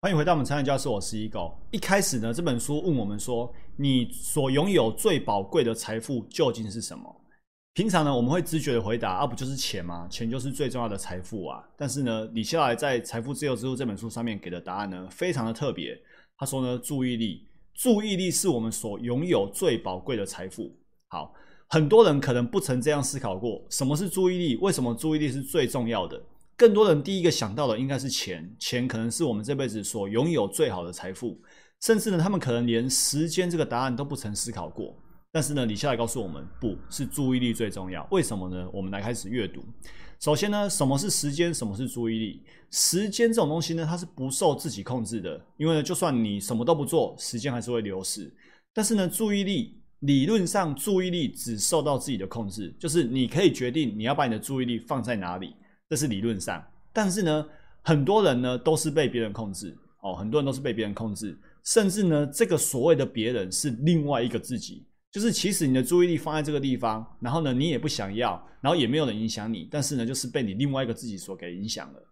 欢迎回到我们财产教室，我是一狗。一开始呢，这本书问我们说，你所拥有最宝贵的财富究竟是什么？平常呢，我们会直觉的回答，啊，不就是钱吗？钱就是最重要的财富啊。但是呢，李笑来在《财富自由之路》这本书上面给的答案呢，非常的特别。他说呢，注意力，注意力是我们所拥有最宝贵的财富。好，很多人可能不曾这样思考过，什么是注意力？为什么注意力是最重要的？更多人第一个想到的应该是钱，钱可能是我们这辈子所拥有最好的财富，甚至呢，他们可能连时间这个答案都不曾思考过。但是呢，李笑来告诉我们，不是注意力最重要。为什么呢？我们来开始阅读。首先呢，什么是时间？什么是注意力？时间这种东西呢，它是不受自己控制的，因为呢，就算你什么都不做，时间还是会流逝。但是呢，注意力理论上，注意力只受到自己的控制，就是你可以决定你要把你的注意力放在哪里。这是理论上，但是呢，很多人呢都是被别人控制哦，很多人都是被别人控制，甚至呢，这个所谓的别人是另外一个自己，就是其实你的注意力放在这个地方，然后呢，你也不想要，然后也没有人影响你，但是呢，就是被你另外一个自己所给影响了。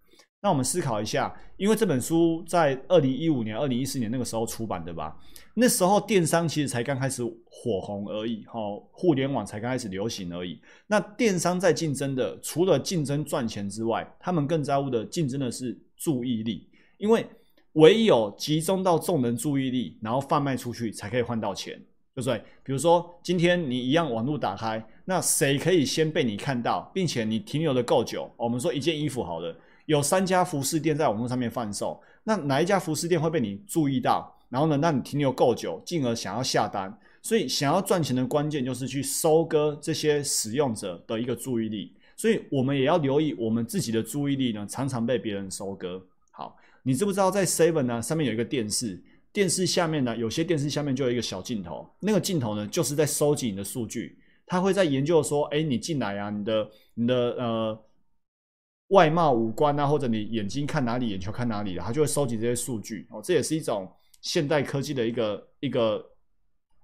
那我们思考一下，因为这本书在二零一五年、二零一四年那个时候出版的吧？那时候电商其实才刚开始火红而已，哈，互联网才刚开始流行而已。那电商在竞争的，除了竞争赚钱之外，他们更在乎的竞争的是注意力，因为唯有集中到众人注意力，然后贩卖出去，才可以换到钱，对不对？比如说今天你一样网络打开，那谁可以先被你看到，并且你停留的够久？我们说一件衣服好了。有三家服饰店在网络上面贩售，那哪一家服饰店会被你注意到？然后呢，让你停留够久，进而想要下单。所以，想要赚钱的关键就是去收割这些使用者的一个注意力。所以我们也要留意我们自己的注意力呢，常常被别人收割。好，你知不知道在 Seven 呢上面有一个电视，电视下面呢有些电视下面就有一个小镜头，那个镜头呢就是在收集你的数据，它会在研究说，哎，你进来啊，你的你的呃。外貌、五官啊，或者你眼睛看哪里，眼球看哪里的，它就会收集这些数据哦。这也是一种现代科技的一个一个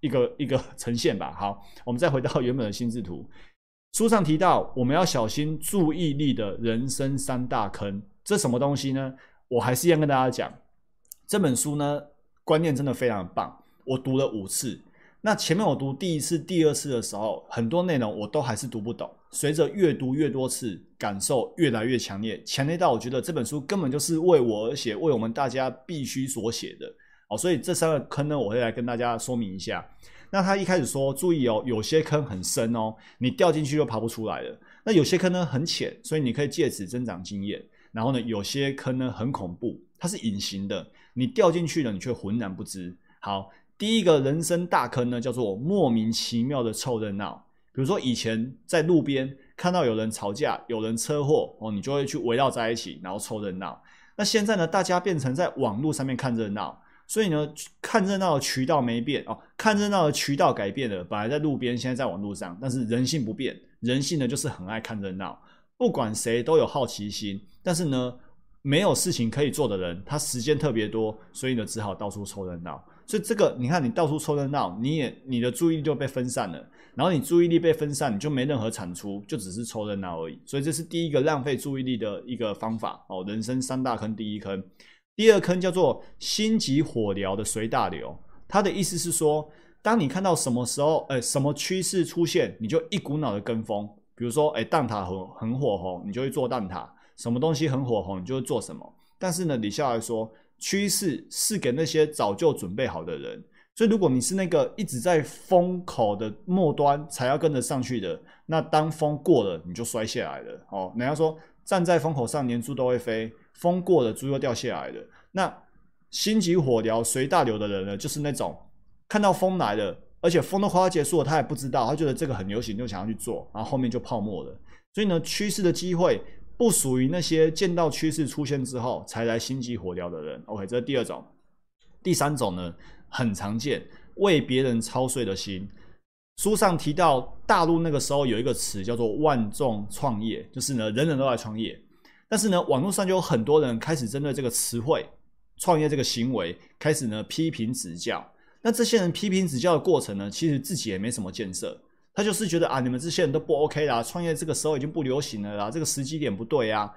一个一个呈现吧。好，我们再回到原本的心智图，书上提到我们要小心注意力的人生三大坑。这什么东西呢？我还是要跟大家讲，这本书呢观念真的非常棒，我读了五次。那前面我读第一次、第二次的时候，很多内容我都还是读不懂。随着越读越多次，感受越来越强烈，强烈到我觉得这本书根本就是为我而写，为我们大家必须所写的。哦，所以这三个坑呢，我会来跟大家说明一下。那他一开始说，注意哦，有些坑很深哦，你掉进去就爬不出来了。那有些坑呢很浅，所以你可以借此增长经验。然后呢，有些坑呢很恐怖，它是隐形的，你掉进去了，你却浑然不知。好。第一个人生大坑呢，叫做莫名其妙的凑热闹。比如说以前在路边看到有人吵架、有人车祸哦，你就会去围绕在一起，然后凑热闹。那现在呢，大家变成在网络上面看热闹，所以呢，看热闹的渠道没变哦，看热闹的渠道改变了。本来在路边，现在在网络上，但是人性不变，人性呢就是很爱看热闹，不管谁都有好奇心。但是呢，没有事情可以做的人，他时间特别多，所以呢，只好到处凑热闹。所以这个，你看，你到处凑热闹，你也你的注意力就被分散了。然后你注意力被分散，你就没任何产出，就只是凑热闹而已。所以这是第一个浪费注意力的一个方法哦。人生三大坑，第一坑，第二坑叫做心急火燎的随大流。他的意思是说，当你看到什么时候，哎，什么趋势出现，你就一股脑的跟风。比如说，哎，蛋挞很很火红，你就会做蛋挞；什么东西很火红，你就会做什么。但是呢，李笑来说。趋势是给那些早就准备好的人，所以如果你是那个一直在风口的末端才要跟着上去的，那当风过了你就摔下来了。哦，人家说站在风口上连猪都会飞，风过了猪又掉下来了。那心急火燎随大流的人呢，就是那种看到风来了，而且风都快要结束了，他也不知道，他觉得这个很流行就想要去做，然后后面就泡沫了。所以呢，趋势的机会。不属于那些见到趋势出现之后才来心急火燎的人。OK，这是第二种。第三种呢，很常见，为别人操碎的心。书上提到，大陆那个时候有一个词叫做“万众创业”，就是呢，人人都在创业。但是呢，网络上就有很多人开始针对这个词汇“创业”这个行为，开始呢批评指教。那这些人批评指教的过程呢，其实自己也没什么建设。他就是觉得啊，你们这些人都不 OK 啦，创业这个时候已经不流行了啦，这个时机点不对啊。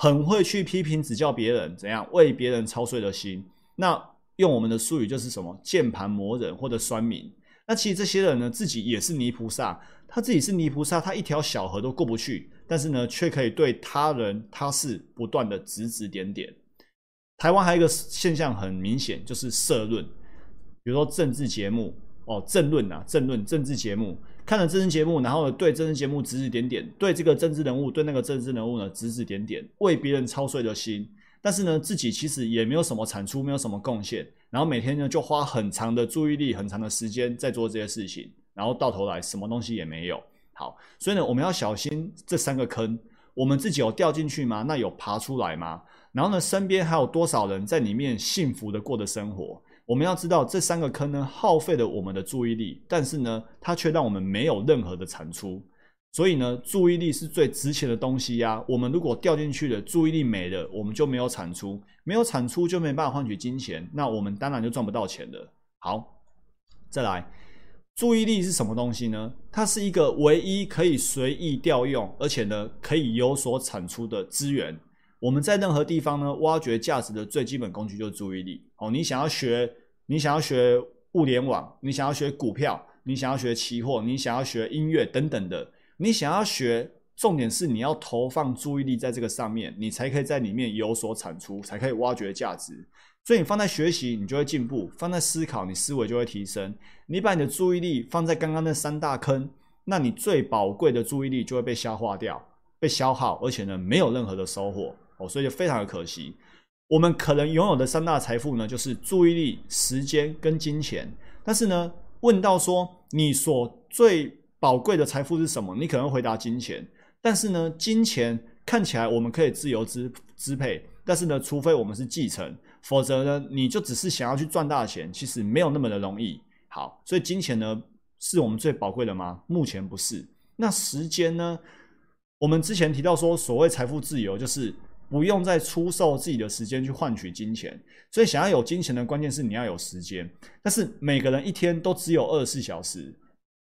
很会去批评指教别人，怎样为别人操碎了心。那用我们的术语就是什么键盘魔人或者酸民。那其实这些人呢，自己也是泥菩萨，他自己是泥菩萨，他一条小河都过不去，但是呢，却可以对他人他事不断的指指点点。台湾还有一个现象很明显，就是社论，比如说政治节目哦，政论啊，政论政治节目。看了政治节目，然后，对政治节目指指点点，对这个政治人物，对那个政治人物呢指指点点，为别人操碎了心。但是呢，自己其实也没有什么产出，没有什么贡献，然后每天呢就花很长的注意力、很长的时间在做这些事情，然后到头来什么东西也没有。好，所以呢，我们要小心这三个坑。我们自己有掉进去吗？那有爬出来吗？然后呢，身边还有多少人在里面幸福的过的生活？我们要知道这三个坑呢，耗费了我们的注意力，但是呢，它却让我们没有任何的产出。所以呢，注意力是最值钱的东西呀。我们如果掉进去了，注意力没了，我们就没有产出，没有产出就没办法换取金钱，那我们当然就赚不到钱了。好，再来，注意力是什么东西呢？它是一个唯一可以随意调用，而且呢，可以有所产出的资源。我们在任何地方呢，挖掘价值的最基本工具就是注意力。哦，你想要学，你想要学物联网，你想要学股票，你想要学期货，你想要学音乐等等的，你想要学，重点是你要投放注意力在这个上面，你才可以在里面有所产出，才可以挖掘价值。所以你放在学习，你就会进步；放在思考，你思维就会提升。你把你的注意力放在刚刚那三大坑，那你最宝贵的注意力就会被消化掉，被消耗，而且呢，没有任何的收获。哦，所以就非常的可惜。我们可能拥有的三大财富呢，就是注意力、时间跟金钱。但是呢，问到说你所最宝贵的财富是什么？你可能回答金钱。但是呢，金钱看起来我们可以自由支支配，但是呢，除非我们是继承，否则呢，你就只是想要去赚大钱，其实没有那么的容易。好，所以金钱呢，是我们最宝贵的吗？目前不是。那时间呢？我们之前提到说，所谓财富自由就是。不用再出售自己的时间去换取金钱，所以想要有金钱的关键是你要有时间。但是每个人一天都只有二十四小时，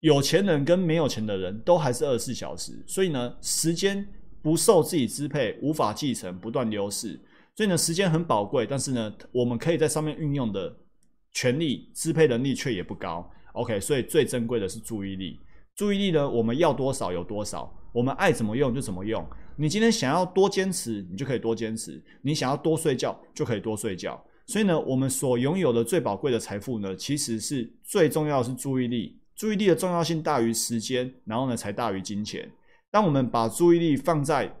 有钱人跟没有钱的人都还是二十四小时。所以呢，时间不受自己支配，无法继承，不断流逝。所以呢，时间很宝贵，但是呢，我们可以在上面运用的权利支配能力却也不高。OK，所以最珍贵的是注意力。注意力呢，我们要多少有多少，我们爱怎么用就怎么用。你今天想要多坚持，你就可以多坚持；你想要多睡觉，就可以多睡觉。所以呢，我们所拥有的最宝贵的财富呢，其实是最重要的是注意力。注意力的重要性大于时间，然后呢，才大于金钱。当我们把注意力放在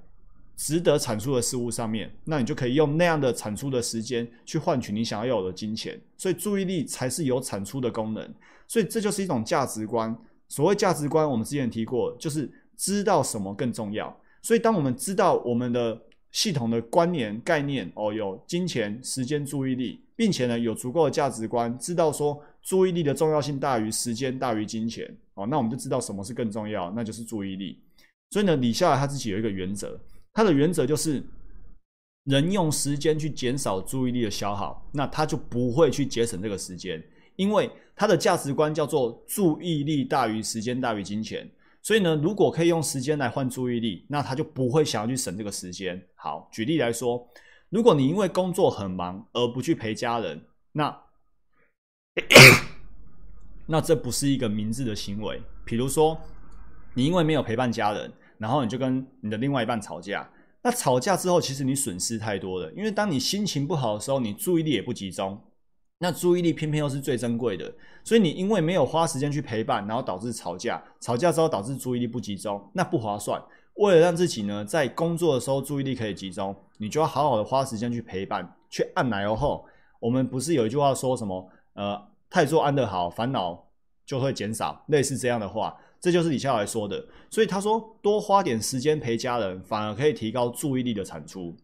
值得产出的事物上面，那你就可以用那样的产出的时间去换取你想要有的金钱。所以，注意力才是有产出的功能。所以，这就是一种价值观。所谓价值观，我们之前提过，就是知道什么更重要。所以，当我们知道我们的系统的观念概念哦，有金钱、时间、注意力，并且呢有足够的价值观，知道说注意力的重要性大于时间大于金钱哦，那我们就知道什么是更重要，那就是注意力。所以呢，李笑来他自己有一个原则，他的原则就是人用时间去减少注意力的消耗，那他就不会去节省这个时间，因为他的价值观叫做注意力大于时间大于金钱。所以呢，如果可以用时间来换注意力，那他就不会想要去省这个时间。好，举例来说，如果你因为工作很忙而不去陪家人，那那这不是一个明智的行为。比如说，你因为没有陪伴家人，然后你就跟你的另外一半吵架，那吵架之后，其实你损失太多了，因为当你心情不好的时候，你注意力也不集中。那注意力偏偏又是最珍贵的，所以你因为没有花时间去陪伴，然后导致吵架，吵架之后导致注意力不集中，那不划算。为了让自己呢在工作的时候注意力可以集中，你就要好好的花时间去陪伴，去按奶油后。我们不是有一句话说什么？呃，太做安得好，烦恼就会减少，类似这样的话，这就是李笑来说的。所以他说，多花点时间陪家人，反而可以提高注意力的产出。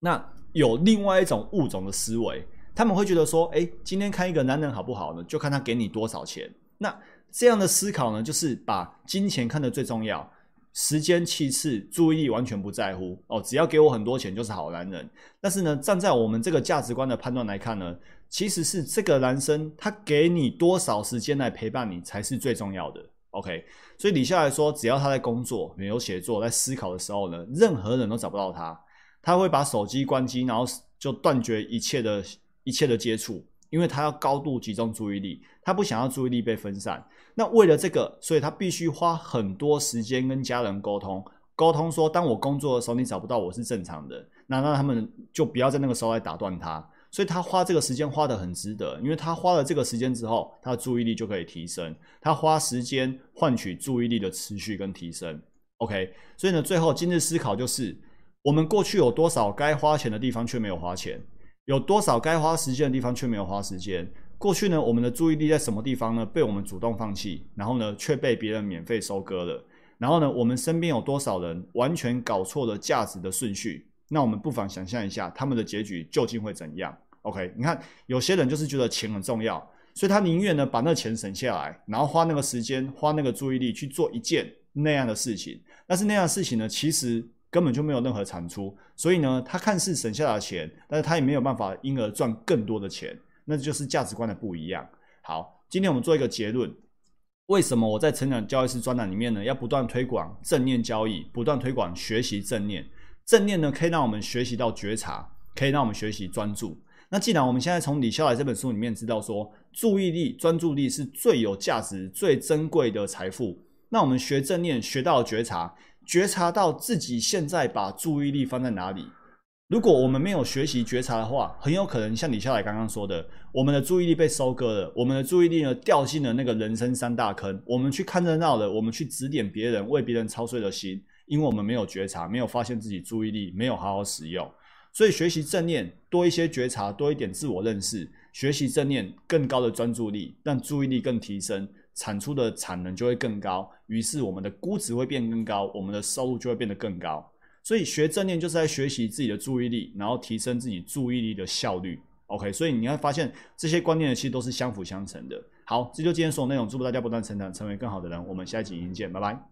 那有另外一种物种的思维。他们会觉得说：“哎，今天看一个男人好不好呢？就看他给你多少钱。那这样的思考呢，就是把金钱看得最重要，时间其次，注意力完全不在乎。哦，只要给我很多钱就是好男人。但是呢，站在我们这个价值观的判断来看呢，其实是这个男生他给你多少时间来陪伴你才是最重要的。OK，所以李下来说，只要他在工作、没有写作、在思考的时候呢，任何人都找不到他。他会把手机关机，然后就断绝一切的一切的接触，因为他要高度集中注意力，他不想要注意力被分散。那为了这个，所以他必须花很多时间跟家人沟通，沟通说，当我工作的时候，你找不到我是正常的，那让他们就不要在那个时候来打断他。所以他花这个时间花的很值得，因为他花了这个时间之后，他的注意力就可以提升。他花时间换取注意力的持续跟提升。OK，所以呢，最后今日思考就是：我们过去有多少该花钱的地方却没有花钱？有多少该花时间的地方却没有花时间？过去呢，我们的注意力在什么地方呢？被我们主动放弃，然后呢，却被别人免费收割了。然后呢，我们身边有多少人完全搞错了价值的顺序？那我们不妨想象一下，他们的结局究竟会怎样？OK，你看，有些人就是觉得钱很重要，所以他宁愿呢把那钱省下来，然后花那个时间、花那个注意力去做一件那样的事情。但是那样的事情呢，其实根本就没有任何产出。所以呢，他看似省下了钱，但是他也没有办法因而赚更多的钱。那就是价值观的不一样。好，今天我们做一个结论：为什么我在成长交易师专栏里面呢，要不断推广正念交易，不断推广学习正念？正念呢，可以让我们学习到觉察，可以让我们学习专注。那既然我们现在从李笑来这本书里面知道说，注意力、专注力是最有价值、最珍贵的财富，那我们学正念，学到了觉察，觉察到自己现在把注意力放在哪里。如果我们没有学习觉察的话，很有可能像李笑来刚刚说的，我们的注意力被收割了，我们的注意力呢掉进了那个人生三大坑。我们去看热闹了，我们去指点别人，为别人操碎了心。因为我们没有觉察，没有发现自己注意力没有好好使用，所以学习正念多一些觉察，多一点自我认识，学习正念更高的专注力，让注意力更提升，产出的产能就会更高，于是我们的估值会变更高，我们的收入就会变得更高。所以学正念就是在学习自己的注意力，然后提升自己注意力的效率。OK，所以你会发现这些观念其实都是相辅相成的。好，这就今天所有内容，祝福大家不断成长，成为更好的人。我们下一集影见，拜拜。